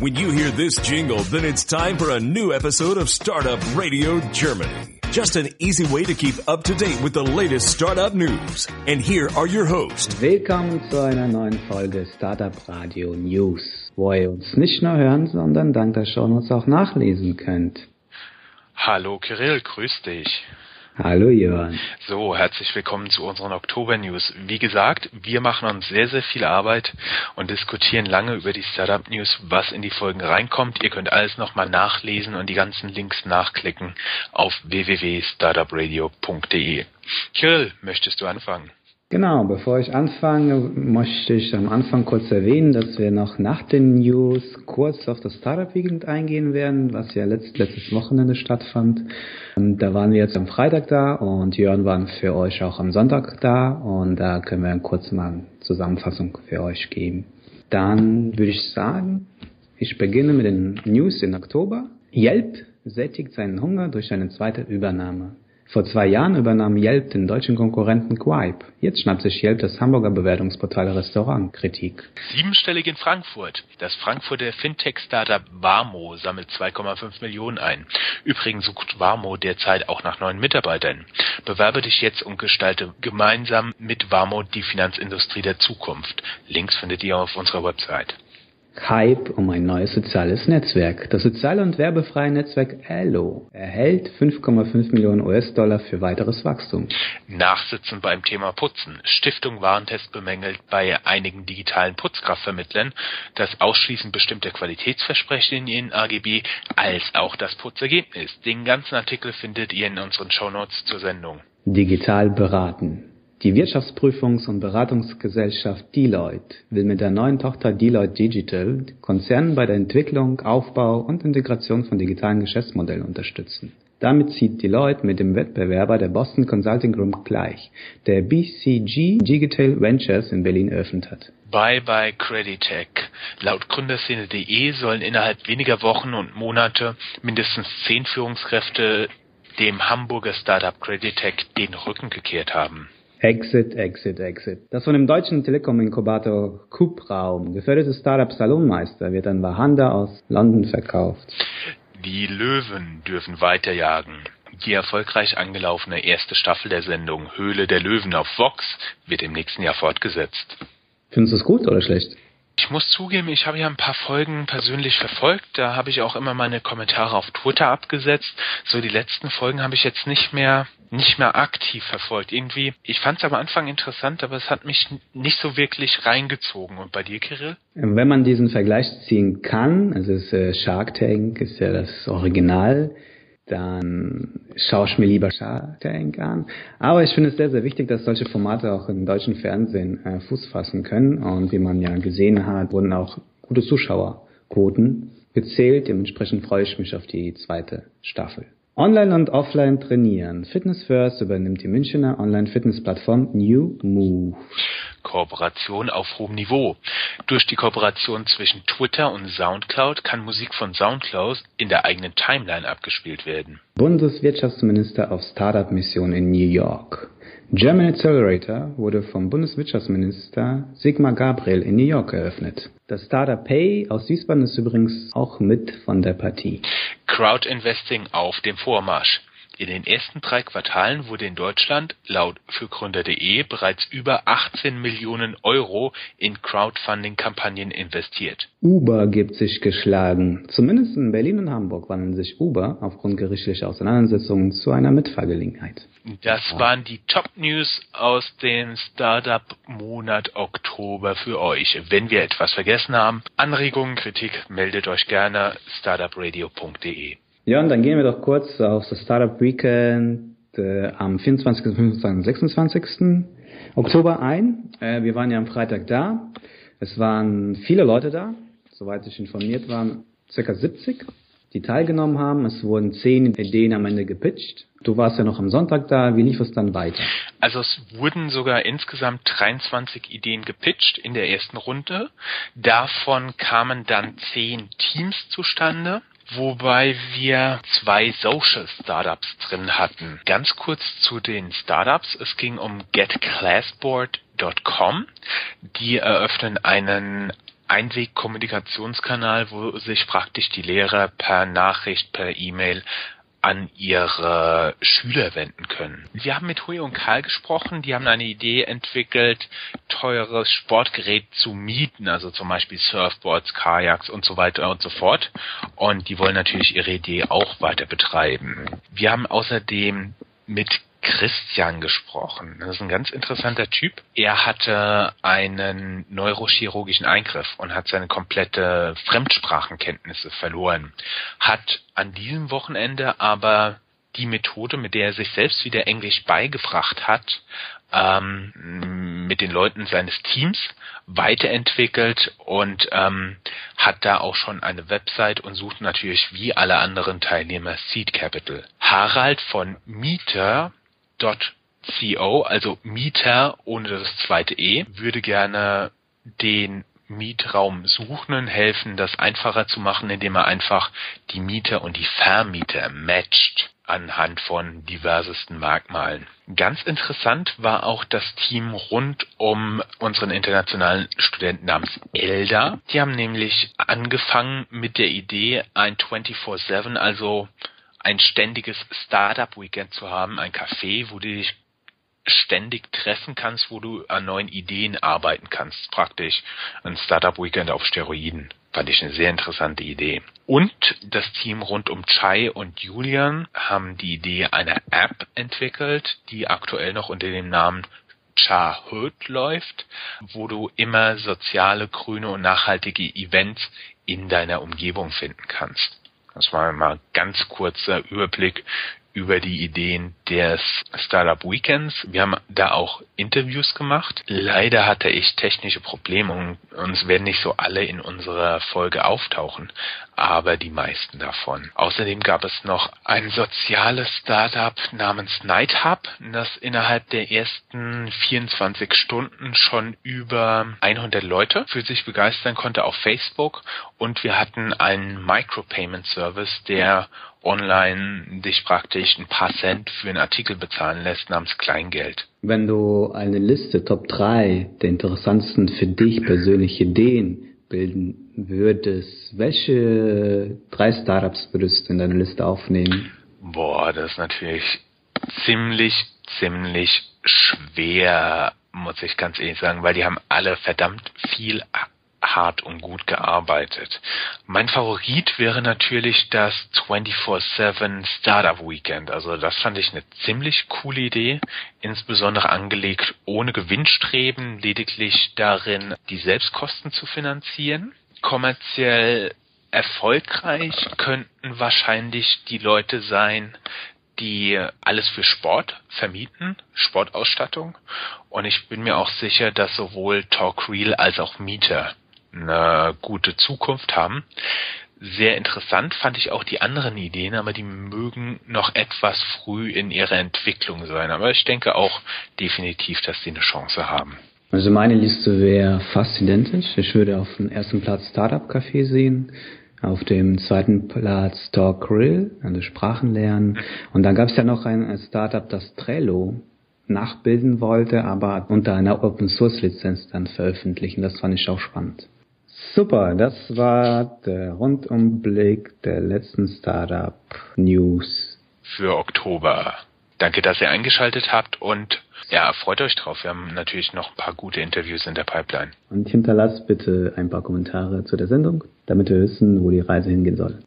When you hear this jingle, then it's time for a new episode of Startup Radio Germany. Just an easy way to keep up to date with the latest startup news. And here are your hosts. Willkommen zu einer neuen Folge Startup Radio News, wo ihr uns nicht nur hören, sondern dank der Shownotes auch nachlesen könnt. Hallo Kirill, grüß dich. Hallo Jörn. So, herzlich willkommen zu unseren Oktober-News. Wie gesagt, wir machen uns sehr, sehr viel Arbeit und diskutieren lange über die Startup-News, was in die Folgen reinkommt. Ihr könnt alles nochmal nachlesen und die ganzen Links nachklicken auf www.startupradio.de. Kirill, möchtest du anfangen? Genau, bevor ich anfange, möchte ich am Anfang kurz erwähnen, dass wir noch nach den News kurz auf das Startup Weekend eingehen werden, was ja letzt, letztes Wochenende stattfand. Und da waren wir jetzt am Freitag da und Jörn war für euch auch am Sonntag da und da können wir kurz mal eine Zusammenfassung für euch geben. Dann würde ich sagen, ich beginne mit den News in Oktober. Yelp sättigt seinen Hunger durch eine zweite Übernahme. Vor zwei Jahren übernahm Yelp den deutschen Konkurrenten Quipe. Jetzt schnappt sich Yelp das Hamburger Bewertungsportal Restaurant. Kritik. Siebenstellig in Frankfurt. Das Frankfurter Fintech-Startup Warmo sammelt 2,5 Millionen ein. Übrigens sucht Warmo derzeit auch nach neuen Mitarbeitern. Bewerbe dich jetzt und gestalte gemeinsam mit Warmo die Finanzindustrie der Zukunft. Links findet ihr auf unserer Website. Hype um ein neues soziales Netzwerk. Das soziale und werbefreie Netzwerk Allo erhält 5,5 Millionen US-Dollar für weiteres Wachstum. Nachsitzen beim Thema Putzen. Stiftung Warentest bemängelt bei einigen digitalen Putzkraftvermittlern das Ausschließen bestimmter Qualitätsversprechen in ihren AGB als auch das Putzergebnis. Den ganzen Artikel findet ihr in unseren Shownotes zur Sendung. Digital beraten. Die Wirtschaftsprüfungs- und Beratungsgesellschaft Deloitte will mit der neuen Tochter Deloitte Digital Konzernen bei der Entwicklung, Aufbau und Integration von digitalen Geschäftsmodellen unterstützen. Damit zieht Deloitte mit dem Wettbewerber der Boston Consulting Group gleich, der BCG Digital Ventures in Berlin eröffnet hat. Bye bye Creditech. Laut Gründerszene.de sollen innerhalb weniger Wochen und Monate mindestens zehn Führungskräfte dem Hamburger Startup Creditech den Rücken gekehrt haben. Exit, Exit, Exit. Das von dem deutschen Telekom-Inkubator Coop-Raum geförderte Startup Salonmeister wird an Wahanda aus London verkauft. Die Löwen dürfen weiterjagen. Die erfolgreich angelaufene erste Staffel der Sendung Höhle der Löwen auf Vox wird im nächsten Jahr fortgesetzt. Findest du es gut oder schlecht? Ich muss zugeben, ich habe ja ein paar Folgen persönlich verfolgt. Da habe ich auch immer meine Kommentare auf Twitter abgesetzt. So die letzten Folgen habe ich jetzt nicht mehr nicht mehr aktiv verfolgt. Irgendwie, ich fand es am Anfang interessant, aber es hat mich nicht so wirklich reingezogen. Und bei dir, Kirill? Wenn man diesen Vergleich ziehen kann, also ist, äh, Shark Tank ist ja das Original, dann schaue ich mir lieber Shark Tank an. Aber ich finde es sehr, sehr wichtig, dass solche Formate auch im deutschen Fernsehen äh, Fuß fassen können. Und wie man ja gesehen hat, wurden auch gute Zuschauerquoten gezählt. Dementsprechend freue ich mich auf die zweite Staffel. Online und offline trainieren. Fitness First übernimmt die Münchner Online-Fitness-Plattform New Move. Kooperation auf hohem Niveau. Durch die Kooperation zwischen Twitter und Soundcloud kann Musik von Soundcloud in der eigenen Timeline abgespielt werden. Bundeswirtschaftsminister auf Startup-Mission in New York. German Accelerator wurde vom Bundeswirtschaftsminister Sigmar Gabriel in New York eröffnet. Das Startup Pay aus Wiesbaden ist übrigens auch mit von der Partie. Crowdinvesting auf dem Vormarsch. In den ersten drei Quartalen wurde in Deutschland laut fürgründer.de bereits über 18 Millionen Euro in Crowdfunding-Kampagnen investiert. Uber gibt sich geschlagen. Zumindest in Berlin und Hamburg wandeln sich Uber aufgrund gerichtlicher Auseinandersetzungen zu einer Mitfahrgelegenheit. Das waren die Top-News aus dem Startup-Monat Oktober für euch. Wenn wir etwas vergessen haben, Anregungen, Kritik, meldet euch gerne startupradio.de. Ja, und dann gehen wir doch kurz auf das Startup Weekend äh, am 24., 25., 26. Oktober ein. Äh, wir waren ja am Freitag da. Es waren viele Leute da, soweit ich informiert war, circa 70, die teilgenommen haben. Es wurden zehn Ideen am Ende gepitcht. Du warst ja noch am Sonntag da. Wie lief es dann weiter? Also es wurden sogar insgesamt 23 Ideen gepitcht in der ersten Runde. Davon kamen dann zehn Teams zustande wobei wir zwei Social Startups drin hatten. Ganz kurz zu den Startups. Es ging um getclassboard.com. Die eröffnen einen Einwegkommunikationskanal, wo sich praktisch die Lehrer per Nachricht, per E-Mail an ihre Schüler wenden können. Wir haben mit Hui und Karl gesprochen, die haben eine Idee entwickelt, teures Sportgerät zu mieten, also zum Beispiel Surfboards, Kajaks und so weiter und so fort. Und die wollen natürlich ihre Idee auch weiter betreiben. Wir haben außerdem mit Christian gesprochen. Das ist ein ganz interessanter Typ. Er hatte einen neurochirurgischen Eingriff und hat seine komplette Fremdsprachenkenntnisse verloren. Hat an diesem Wochenende aber die Methode, mit der er sich selbst wieder Englisch beigebracht hat, ähm, mit den Leuten seines Teams weiterentwickelt und ähm, hat da auch schon eine Website und sucht natürlich wie alle anderen Teilnehmer Seed Capital. Harald von Mieter Co, also Mieter ohne das zweite E, würde gerne den Mietraum Suchenden helfen, das einfacher zu machen, indem er einfach die Mieter und die Vermieter matcht anhand von diversesten Merkmalen. Ganz interessant war auch das Team rund um unseren internationalen Studenten namens Elda. Die haben nämlich angefangen mit der Idee, ein 24-7, also ein ständiges Startup-Weekend zu haben, ein Café, wo du dich ständig treffen kannst, wo du an neuen Ideen arbeiten kannst. Praktisch ein Startup-Weekend auf Steroiden. Fand ich eine sehr interessante Idee. Und das Team rund um Chai und Julian haben die Idee einer App entwickelt, die aktuell noch unter dem Namen Chahood läuft, wo du immer soziale, grüne und nachhaltige Events in deiner Umgebung finden kannst. Das war mal ganz kurzer Überblick über die Ideen des Startup Weekends. Wir haben da auch Interviews gemacht. Leider hatte ich technische Probleme und uns werden nicht so alle in unserer Folge auftauchen, aber die meisten davon. Außerdem gab es noch ein soziales Startup namens Night Hub, das innerhalb der ersten 24 Stunden schon über 100 Leute für sich begeistern konnte auf Facebook und wir hatten einen Micropayment Service, der online dich praktisch ein paar Cent für einen Artikel bezahlen lässt namens Kleingeld. Wenn du eine Liste Top 3 der interessantesten für dich persönliche Ideen bilden würdest, welche drei Startups würdest du in deine Liste aufnehmen? Boah, das ist natürlich ziemlich, ziemlich schwer, muss ich ganz ehrlich sagen, weil die haben alle verdammt viel hart und gut gearbeitet. Mein Favorit wäre natürlich das 24-7 Startup Weekend. Also das fand ich eine ziemlich coole Idee, insbesondere angelegt ohne Gewinnstreben, lediglich darin, die Selbstkosten zu finanzieren. Kommerziell erfolgreich könnten wahrscheinlich die Leute sein, die alles für Sport vermieten, Sportausstattung. Und ich bin mir auch sicher, dass sowohl Talk Real als auch Mieter eine gute Zukunft haben. Sehr interessant fand ich auch die anderen Ideen, aber die mögen noch etwas früh in ihrer Entwicklung sein. Aber ich denke auch definitiv, dass sie eine Chance haben. Also meine Liste wäre fast identisch. Ich würde auf dem ersten Platz Startup Café sehen, auf dem zweiten Platz Talk Grill, also Sprachen lernen. Und dann gab es ja noch ein Startup, das Trello nachbilden wollte, aber unter einer Open Source Lizenz dann veröffentlichen. Das fand ich auch spannend. Super, das war der Rundumblick der letzten Startup News. Für Oktober. Danke, dass ihr eingeschaltet habt und ja, freut euch drauf. Wir haben natürlich noch ein paar gute Interviews in der Pipeline. Und hinterlasst bitte ein paar Kommentare zu der Sendung, damit wir wissen, wo die Reise hingehen soll.